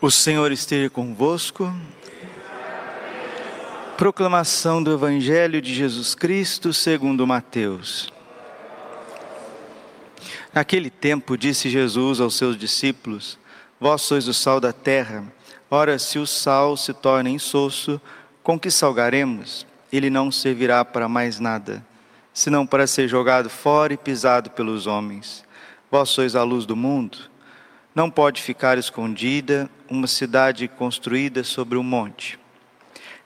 O Senhor esteja convosco. Proclamação do Evangelho de Jesus Cristo segundo Mateus. Naquele tempo disse Jesus aos seus discípulos: Vós sois o sal da terra. Ora, se o sal se torna insosso, com que salgaremos? Ele não servirá para mais nada, senão para ser jogado fora e pisado pelos homens. Vós sois a luz do mundo. Não pode ficar escondida uma cidade construída sobre um monte.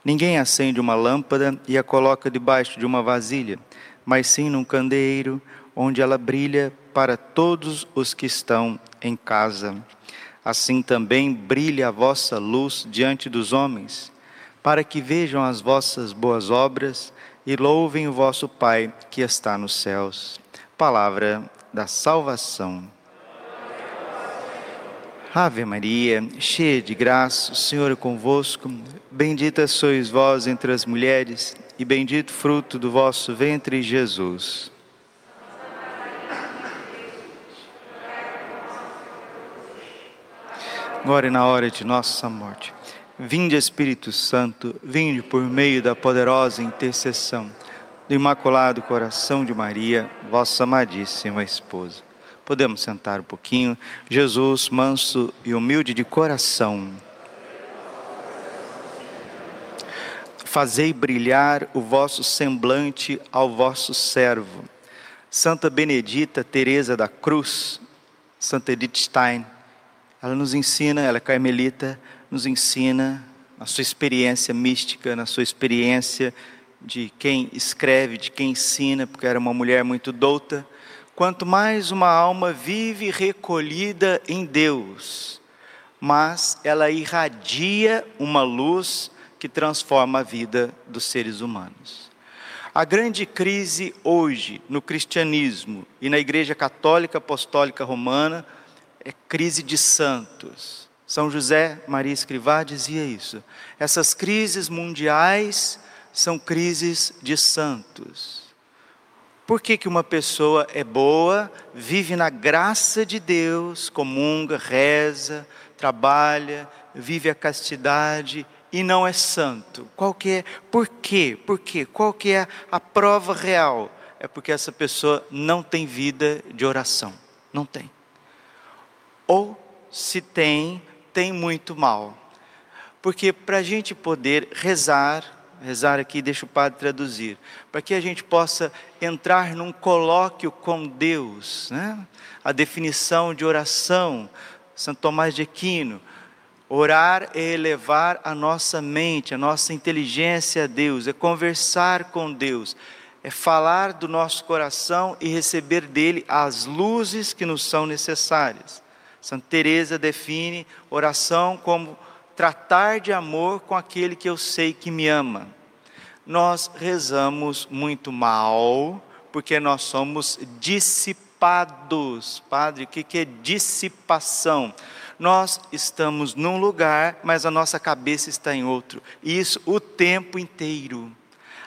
Ninguém acende uma lâmpada e a coloca debaixo de uma vasilha, mas sim num candeeiro, onde ela brilha para todos os que estão em casa. Assim também brilha a vossa luz diante dos homens, para que vejam as vossas boas obras e louvem o vosso Pai que está nos céus. Palavra da salvação. Ave Maria, cheia de graça, o Senhor é convosco. Bendita sois vós entre as mulheres, e bendito fruto do vosso ventre, Jesus. Agora e na hora de nossa morte. Vinde, Espírito Santo, vinde por meio da poderosa intercessão do Imaculado Coração de Maria, vossa amadíssima esposa. Podemos sentar um pouquinho. Jesus, manso e humilde de coração. Fazei brilhar o vosso semblante ao vosso servo. Santa Benedita Teresa da Cruz, Santa Edith Stein, ela nos ensina, ela é carmelita, nos ensina na sua experiência mística, na sua experiência de quem escreve, de quem ensina, porque era uma mulher muito douta, Quanto mais uma alma vive recolhida em Deus, mas ela irradia uma luz que transforma a vida dos seres humanos. A grande crise hoje no cristianismo e na Igreja Católica Apostólica Romana é crise de santos. São José Maria Escrivá dizia isso. Essas crises mundiais são crises de santos. Por que, que uma pessoa é boa, vive na graça de Deus, comunga, reza, trabalha, vive a castidade e não é santo? Qual que é? Por quê? Por quê? Qual que é a prova real? É porque essa pessoa não tem vida de oração. Não tem. Ou se tem, tem muito mal. Porque para a gente poder rezar, rezar aqui, deixa o padre traduzir, para que a gente possa entrar num colóquio com Deus, né? A definição de oração, Santo Tomás de Aquino, orar é elevar a nossa mente, a nossa inteligência a Deus, é conversar com Deus, é falar do nosso coração e receber dele as luzes que nos são necessárias. Santa Teresa define oração como tratar de amor com aquele que eu sei que me ama. Nós rezamos muito mal, porque nós somos dissipados. Padre, o que é dissipação? Nós estamos num lugar, mas a nossa cabeça está em outro. E isso o tempo inteiro.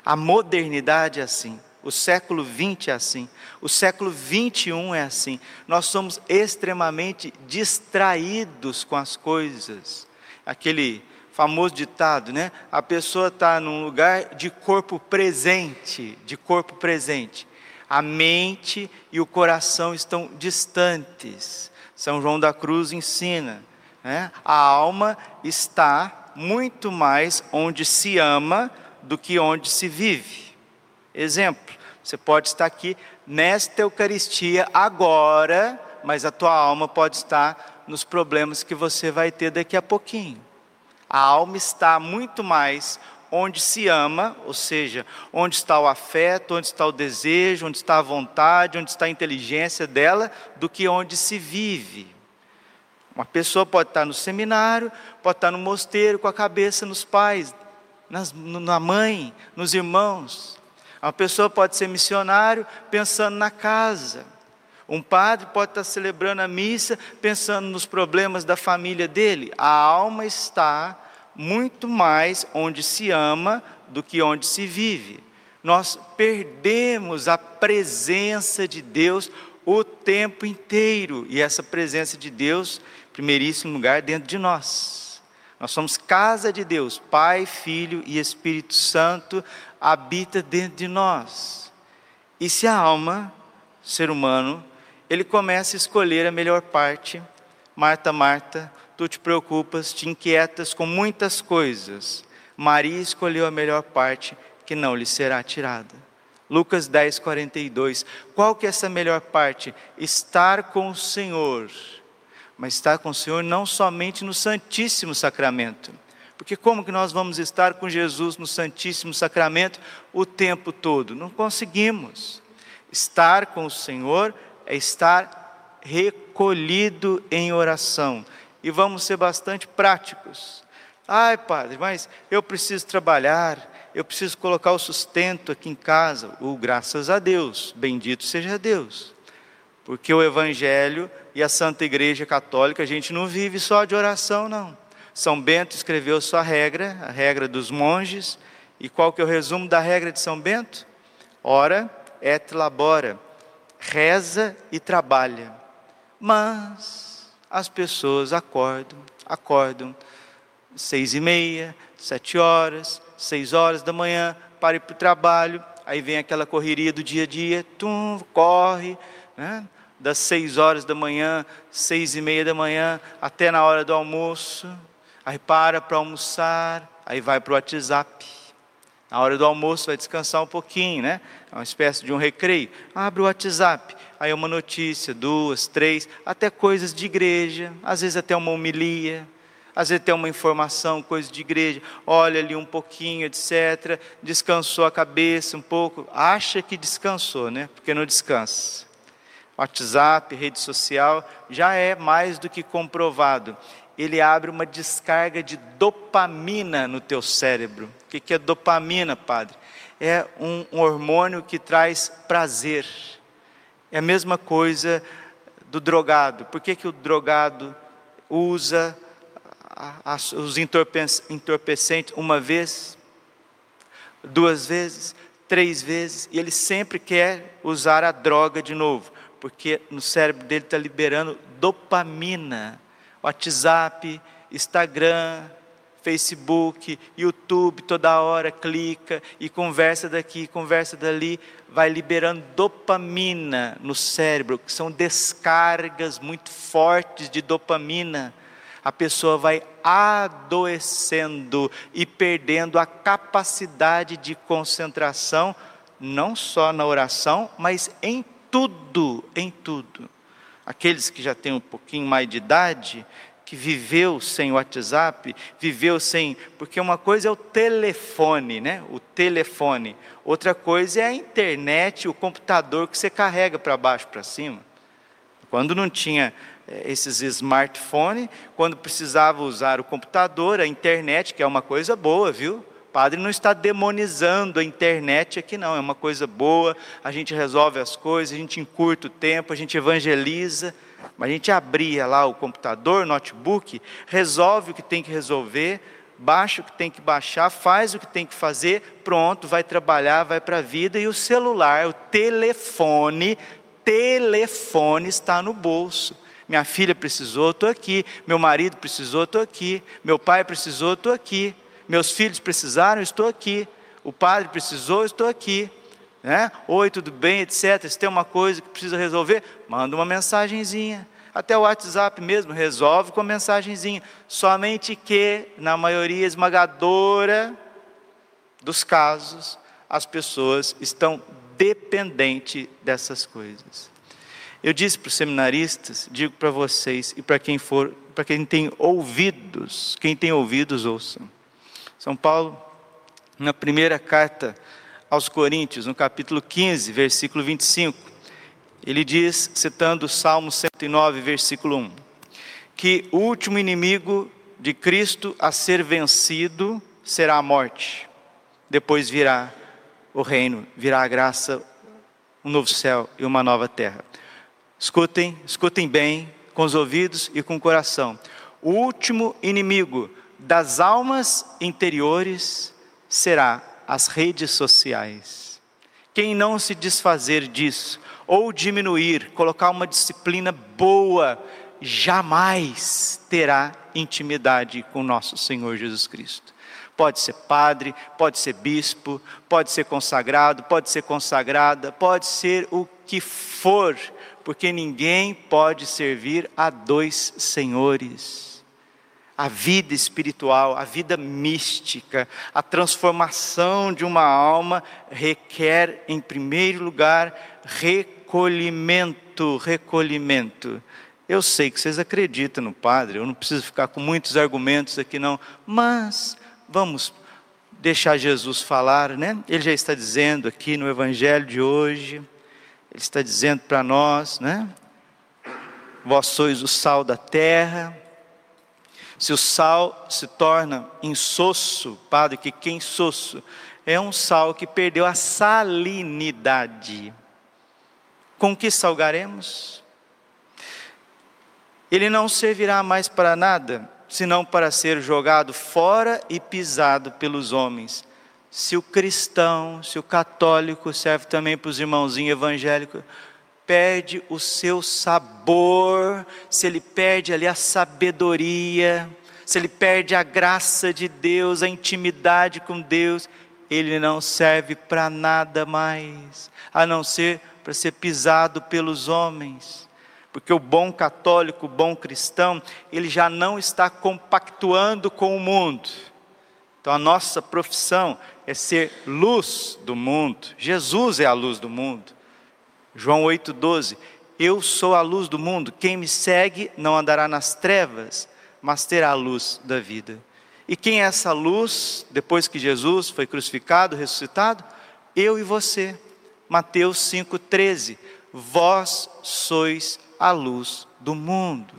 A modernidade é assim. O século XX é assim, o século XXI é assim. Nós somos extremamente distraídos com as coisas aquele famoso ditado, né? A pessoa está num lugar de corpo presente, de corpo presente. A mente e o coração estão distantes. São João da Cruz ensina, né? A alma está muito mais onde se ama do que onde se vive. Exemplo, você pode estar aqui nesta Eucaristia agora, mas a tua alma pode estar nos problemas que você vai ter daqui a pouquinho. A alma está muito mais onde se ama, ou seja, onde está o afeto, onde está o desejo, onde está a vontade, onde está a inteligência dela, do que onde se vive. Uma pessoa pode estar no seminário, pode estar no mosteiro com a cabeça nos pais, nas, na mãe, nos irmãos. Uma pessoa pode ser missionário pensando na casa. Um padre pode estar celebrando a missa pensando nos problemas da família dele. A alma está muito mais onde se ama do que onde se vive. Nós perdemos a presença de Deus o tempo inteiro, e essa presença de Deus, primeiríssimo lugar, dentro de nós. Nós somos casa de Deus, Pai, Filho e Espírito Santo habita dentro de nós. E se a alma, ser humano, ele começa a escolher a melhor parte, Marta, Marta, tu te preocupas, te inquietas com muitas coisas. Maria escolheu a melhor parte, que não lhe será tirada. Lucas 10, 42. Qual que é essa melhor parte? Estar com o Senhor mas estar com o Senhor não somente no Santíssimo Sacramento. Porque como que nós vamos estar com Jesus no Santíssimo Sacramento o tempo todo? Não conseguimos. Estar com o Senhor é estar recolhido em oração. E vamos ser bastante práticos. Ai, padre, mas eu preciso trabalhar, eu preciso colocar o sustento aqui em casa. O graças a Deus, bendito seja Deus. Porque o Evangelho e a Santa Igreja Católica, a gente não vive só de oração, não. São Bento escreveu sua regra, a regra dos monges. E qual que é o resumo da regra de São Bento? Ora et labora, reza e trabalha. Mas as pessoas acordam, acordam seis e meia, sete horas, seis horas da manhã, para ir para o trabalho, aí vem aquela correria do dia a dia, tum, corre, né? das seis horas da manhã, seis e meia da manhã, até na hora do almoço, aí para para almoçar, aí vai para o WhatsApp. Na hora do almoço vai descansar um pouquinho, né? É uma espécie de um recreio. Abre o WhatsApp, aí uma notícia, duas, três, até coisas de igreja, às vezes até uma homilia, às vezes até uma informação, coisa de igreja, olha ali um pouquinho, etc. Descansou a cabeça um pouco, acha que descansou, né? Porque não descansa. WhatsApp, rede social, já é mais do que comprovado. Ele abre uma descarga de dopamina no teu cérebro. O que é dopamina, padre? É um, hormônio que traz prazer. É a mesma coisa do drogado. Por que, que o drogado usa os entorpecentes uma vez, duas vezes, três vezes, e ele sempre quer usar a droga de novo porque no cérebro dele está liberando dopamina. WhatsApp, Instagram, Facebook, YouTube, toda hora clica e conversa daqui, conversa dali, vai liberando dopamina no cérebro, que são descargas muito fortes de dopamina. A pessoa vai adoecendo e perdendo a capacidade de concentração, não só na oração, mas em tudo, em tudo. Aqueles que já têm um pouquinho mais de idade, que viveu sem WhatsApp, viveu sem. Porque uma coisa é o telefone, né? O telefone. Outra coisa é a internet, o computador que você carrega para baixo, para cima. Quando não tinha eh, esses smartphones, quando precisava usar o computador, a internet, que é uma coisa boa, viu? Padre não está demonizando a internet aqui, não. É uma coisa boa, a gente resolve as coisas, a gente encurta o tempo, a gente evangeliza. Mas a gente abria lá o computador, notebook, resolve o que tem que resolver, baixa o que tem que baixar, faz o que tem que fazer, pronto, vai trabalhar, vai para a vida. E o celular, o telefone, telefone está no bolso. Minha filha precisou, estou aqui. Meu marido precisou, estou aqui. Meu pai precisou, estou aqui meus filhos precisaram, estou aqui. O padre precisou, estou aqui. Né? Oi, tudo bem, etc. Se tem uma coisa que precisa resolver, manda uma mensagenzinha. Até o WhatsApp mesmo resolve com a mensagenzinha. Somente que, na maioria esmagadora dos casos, as pessoas estão dependentes dessas coisas. Eu disse para os seminaristas, digo para vocês e para quem for, para quem tem ouvidos, quem tem ouvidos ouçam. São Paulo, na primeira carta aos Coríntios, no capítulo 15, versículo 25, ele diz, citando o Salmo 109, versículo 1, que o último inimigo de Cristo a ser vencido será a morte. Depois virá o reino, virá a graça, um novo céu e uma nova terra. Escutem, escutem bem, com os ouvidos e com o coração. O último inimigo das almas interiores será as redes sociais. Quem não se desfazer disso, ou diminuir, colocar uma disciplina boa jamais terá intimidade com nosso Senhor Jesus Cristo. Pode ser padre, pode ser bispo, pode ser consagrado, pode ser consagrada, pode ser o que for, porque ninguém pode servir a dois senhores. A vida espiritual, a vida mística, a transformação de uma alma requer, em primeiro lugar, recolhimento, recolhimento. Eu sei que vocês acreditam no Padre, eu não preciso ficar com muitos argumentos aqui não, mas vamos deixar Jesus falar, né? Ele já está dizendo aqui no Evangelho de hoje, ele está dizendo para nós, né? Vós sois o sal da terra. Se o sal se torna insosso, Padre, que que é insosso? É um sal que perdeu a salinidade. Com que salgaremos? ele não servirá mais para nada, senão para ser jogado fora e pisado pelos homens. Se o cristão, se o católico serve também para os irmãozinhos evangélicos, perde o seu sabor, se ele perde ali a sabedoria, se ele perde a graça de Deus, a intimidade com Deus, ele não serve para nada mais, a não ser para ser pisado pelos homens porque o bom católico, o bom cristão, ele já não está compactuando com o mundo. Então a nossa profissão é ser luz do mundo. Jesus é a luz do mundo. João 8,12: Eu sou a luz do mundo, quem me segue não andará nas trevas, mas terá a luz da vida. E quem é essa luz, depois que Jesus foi crucificado, ressuscitado? Eu e você. Mateus 5,13: Vós sois a luz do mundo.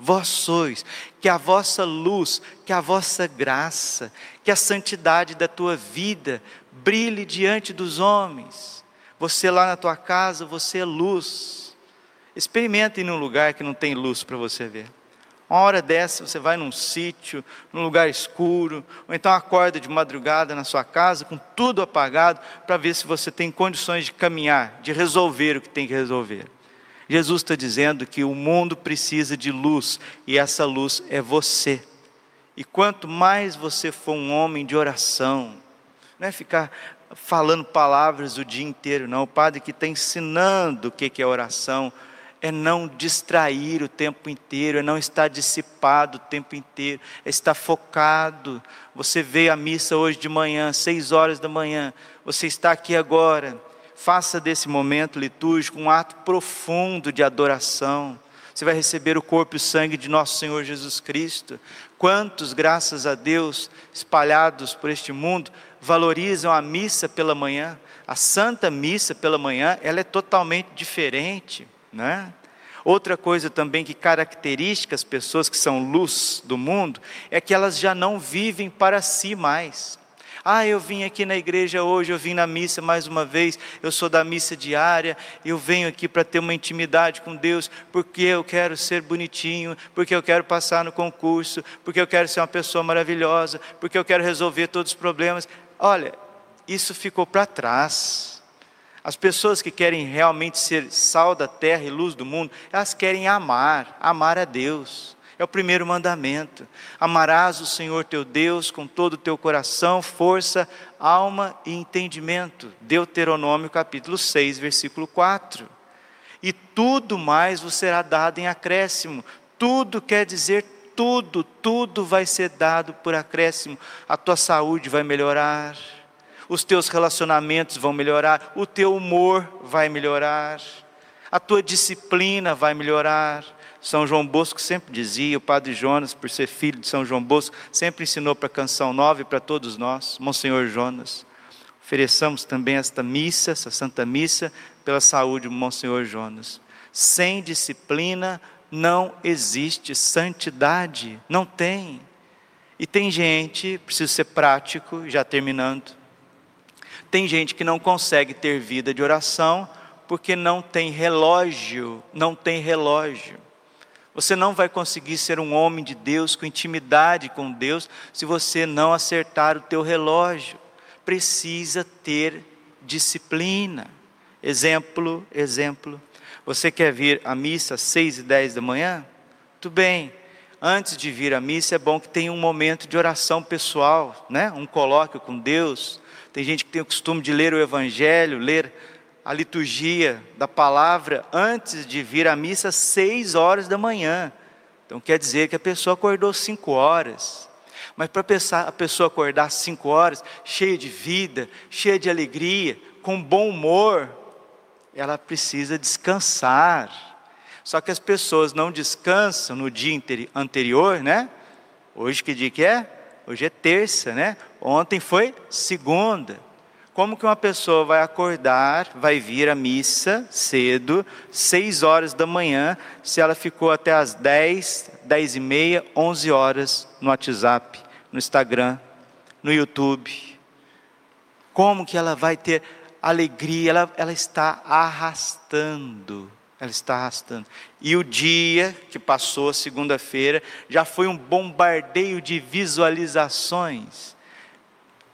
Vós sois, que a vossa luz, que a vossa graça, que a santidade da tua vida brilhe diante dos homens. Você lá na tua casa, você é luz. Experimente ir num lugar que não tem luz para você ver. Uma hora dessa você vai num sítio, num lugar escuro, ou então acorda de madrugada na sua casa com tudo apagado para ver se você tem condições de caminhar, de resolver o que tem que resolver. Jesus está dizendo que o mundo precisa de luz e essa luz é você. E quanto mais você for um homem de oração, não é ficar falando palavras o dia inteiro, não. O padre que está ensinando o que é oração é não distrair o tempo inteiro, é não estar dissipado o tempo inteiro, é estar focado. Você veio à missa hoje de manhã, seis horas da manhã, você está aqui agora Faça desse momento litúrgico um ato profundo de adoração. Você vai receber o corpo e o sangue de nosso Senhor Jesus Cristo. Quantos, graças a Deus, espalhados por este mundo, valorizam a missa pela manhã? A Santa Missa pela manhã, ela é totalmente diferente, né? Outra coisa também que caracteriza as pessoas que são luz do mundo é que elas já não vivem para si mais. Ah, eu vim aqui na igreja hoje, eu vim na missa mais uma vez, eu sou da missa diária, eu venho aqui para ter uma intimidade com Deus, porque eu quero ser bonitinho, porque eu quero passar no concurso, porque eu quero ser uma pessoa maravilhosa, porque eu quero resolver todos os problemas. Olha, isso ficou para trás. As pessoas que querem realmente ser sal da terra e luz do mundo, elas querem amar, amar a Deus. É o primeiro mandamento. Amarás o Senhor teu Deus com todo o teu coração, força, alma e entendimento. Deuteronômio capítulo 6, versículo 4. E tudo mais vos será dado em acréscimo. Tudo quer dizer tudo, tudo vai ser dado por acréscimo. A tua saúde vai melhorar, os teus relacionamentos vão melhorar, o teu humor vai melhorar, a tua disciplina vai melhorar são João Bosco sempre dizia, o Padre Jonas, por ser filho de São João Bosco, sempre ensinou para a Canção Nova e para todos nós, Monsenhor Jonas. Ofereçamos também esta missa, essa Santa Missa, pela saúde do Monsenhor Jonas. Sem disciplina não existe santidade, não tem. E tem gente, preciso ser prático, já terminando. Tem gente que não consegue ter vida de oração porque não tem relógio, não tem relógio. Você não vai conseguir ser um homem de Deus com intimidade com Deus se você não acertar o teu relógio. Precisa ter disciplina. Exemplo, exemplo. Você quer vir à missa às seis e dez da manhã? Tudo bem. Antes de vir à missa é bom que tenha um momento de oração pessoal, né? Um colóquio com Deus. Tem gente que tem o costume de ler o Evangelho, ler a liturgia da palavra antes de vir à missa às seis horas da manhã. Então quer dizer que a pessoa acordou cinco horas. Mas para a pessoa acordar cinco horas, cheia de vida, cheia de alegria, com bom humor, ela precisa descansar. Só que as pessoas não descansam no dia anterior, né? Hoje que dia que é? Hoje é terça, né? Ontem foi segunda. Como que uma pessoa vai acordar, vai vir à missa cedo, seis horas da manhã, se ela ficou até as dez, dez e meia, onze horas no WhatsApp, no Instagram, no YouTube? Como que ela vai ter alegria, ela, ela está arrastando. Ela está arrastando. E o dia que passou, segunda-feira, já foi um bombardeio de visualizações.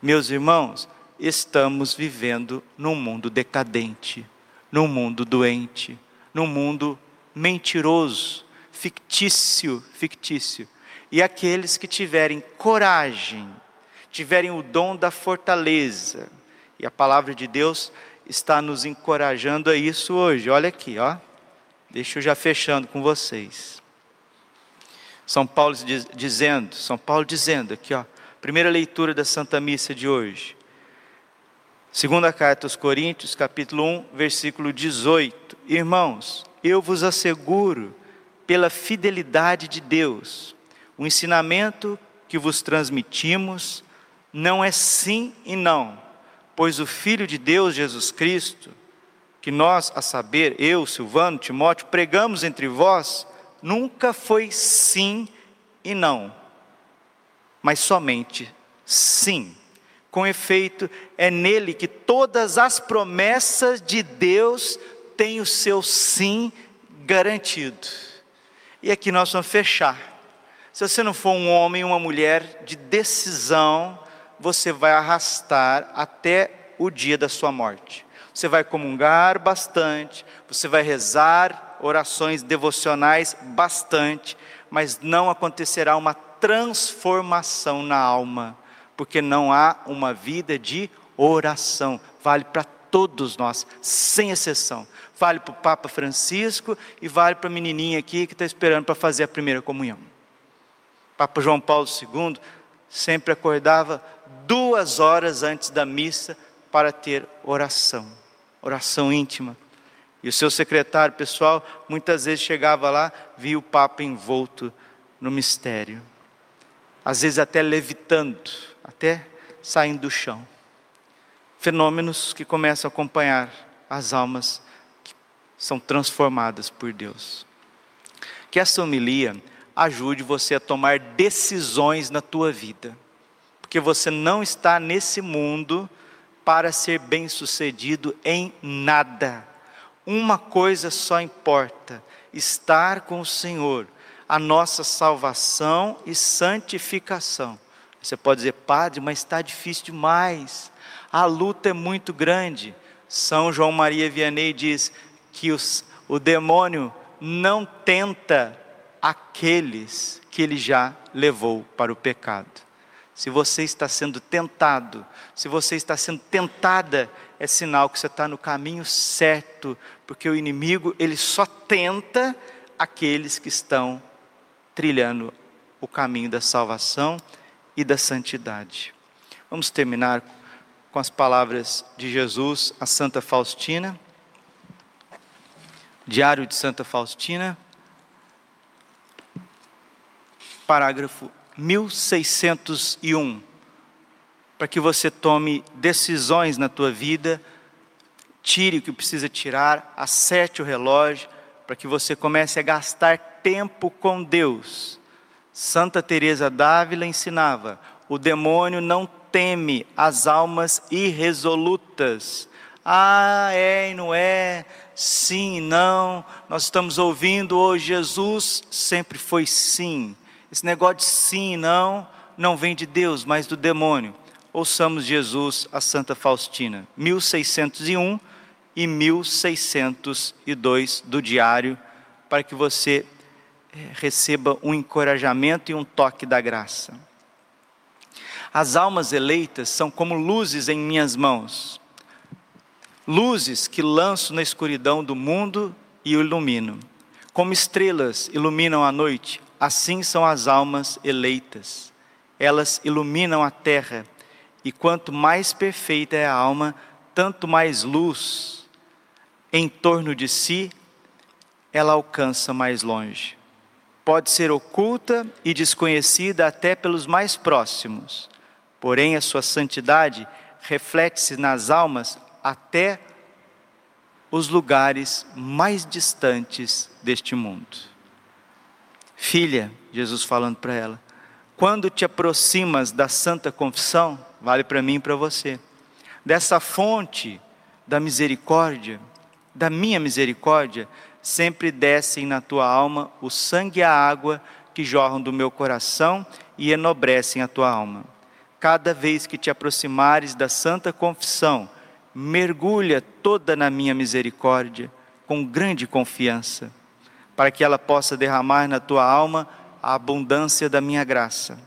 Meus irmãos, estamos vivendo num mundo decadente, num mundo doente, num mundo mentiroso, fictício, fictício. E aqueles que tiverem coragem, tiverem o dom da fortaleza, e a palavra de Deus está nos encorajando a isso hoje. Olha aqui, ó. Deixa eu já fechando com vocês. São Paulo diz, dizendo, São Paulo dizendo aqui, ó, primeira leitura da Santa Missa de hoje. Segunda carta aos Coríntios, capítulo 1, versículo 18. Irmãos, eu vos asseguro, pela fidelidade de Deus, o ensinamento que vos transmitimos não é sim e não, pois o Filho de Deus, Jesus Cristo, que nós, a saber, eu, Silvano, Timóteo, pregamos entre vós, nunca foi sim e não, mas somente sim. Com efeito, é nele que todas as promessas de Deus têm o seu sim garantido. E aqui nós vamos fechar. Se você não for um homem, uma mulher de decisão, você vai arrastar até o dia da sua morte. Você vai comungar bastante, você vai rezar orações devocionais bastante, mas não acontecerá uma transformação na alma, porque não há uma vida de oração. Vale para todos nós, sem exceção. Vale para o Papa Francisco e vale para a menininha aqui que está esperando para fazer a primeira comunhão. Papa João Paulo II sempre acordava duas horas antes da missa para ter oração, oração íntima. E o seu secretário pessoal muitas vezes chegava lá, via o Papa envolto no mistério, às vezes até levitando, até saindo do chão. Fenômenos que começam a acompanhar as almas que são transformadas por Deus. Que essa homilia ajude você a tomar decisões na tua vida porque você não está nesse mundo para ser bem-sucedido em nada. Uma coisa só importa: estar com o Senhor, a nossa salvação e santificação. Você pode dizer, padre, mas está difícil demais, a luta é muito grande. São João Maria Vianney diz que os, o demônio não tenta aqueles que ele já levou para o pecado. Se você está sendo tentado, se você está sendo tentada, é sinal que você está no caminho certo, porque o inimigo ele só tenta aqueles que estão trilhando o caminho da salvação e da santidade. Vamos terminar com as palavras de Jesus a Santa Faustina. Diário de Santa Faustina, parágrafo 1601, para que você tome decisões na tua vida, tire o que precisa tirar, acerte o relógio, para que você comece a gastar tempo com Deus. Santa Teresa d'Ávila ensinava: o demônio não teme as almas irresolutas. Ah, é e não é, sim não. Nós estamos ouvindo hoje Jesus sempre foi sim. Esse negócio de sim e não, não vem de Deus, mas do demônio. Ouçamos Jesus, a Santa Faustina, 1601, e 1602 do diário, para que você eh, receba um encorajamento e um toque da graça. As almas eleitas são como luzes em minhas mãos, luzes que lanço na escuridão do mundo e o ilumino. Como estrelas iluminam a noite, assim são as almas eleitas. Elas iluminam a terra, e quanto mais perfeita é a alma, tanto mais luz em torno de si ela alcança mais longe. Pode ser oculta e desconhecida até pelos mais próximos, porém a sua santidade reflete-se nas almas até os lugares mais distantes deste mundo. Filha, Jesus falando para ela, quando te aproximas da santa confissão, vale para mim e para você, dessa fonte da misericórdia, da minha misericórdia, sempre descem na tua alma o sangue e a água que jorram do meu coração e enobrecem a tua alma. Cada vez que te aproximares da santa confissão, mergulha toda na minha misericórdia, com grande confiança, para que ela possa derramar na tua alma a abundância da minha graça.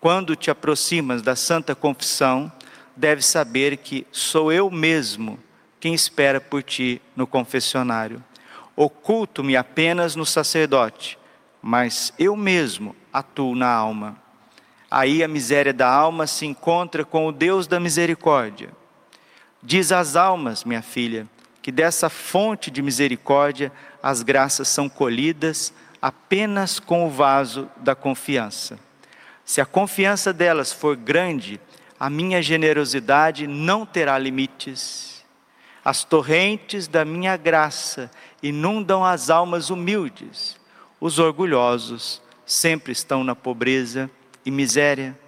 Quando te aproximas da santa confissão, deves saber que sou eu mesmo quem espera por ti no confessionário. Oculto-me apenas no sacerdote, mas eu mesmo atuo na alma. Aí a miséria da alma se encontra com o Deus da misericórdia. Diz às almas, minha filha, que dessa fonte de misericórdia as graças são colhidas apenas com o vaso da confiança. Se a confiança delas for grande, a minha generosidade não terá limites. As torrentes da minha graça inundam as almas humildes. Os orgulhosos sempre estão na pobreza e miséria,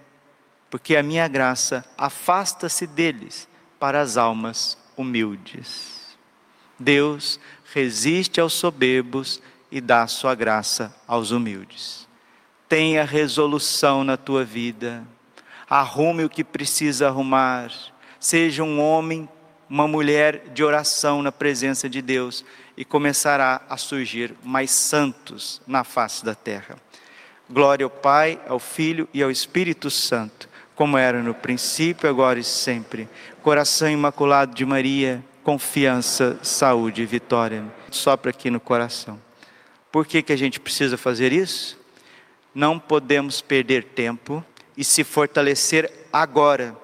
porque a minha graça afasta-se deles para as almas humildes. Deus resiste aos soberbos e dá sua graça aos humildes. Tenha resolução na tua vida, arrume o que precisa arrumar, seja um homem, uma mulher de oração na presença de Deus e começará a surgir mais santos na face da terra. Glória ao Pai, ao Filho e ao Espírito Santo, como era no princípio, agora e sempre. Coração imaculado de Maria, confiança, saúde e vitória. Sopra aqui no coração. Por que, que a gente precisa fazer isso? Não podemos perder tempo e se fortalecer agora,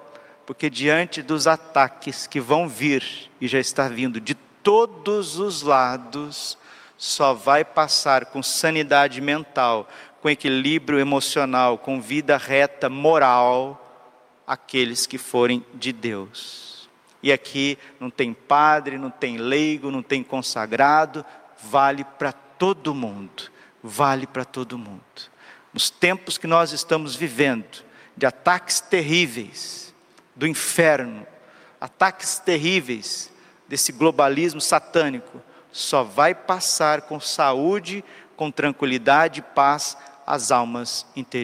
porque diante dos ataques que vão vir e já está vindo de todos os lados, só vai passar com sanidade mental, com equilíbrio emocional, com vida reta moral, aqueles que forem de Deus. E aqui não tem padre, não tem leigo, não tem consagrado, vale para todo mundo. Vale para todo mundo. Nos tempos que nós estamos vivendo, de ataques terríveis do inferno, ataques terríveis desse globalismo satânico, só vai passar com saúde, com tranquilidade e paz as almas interiores.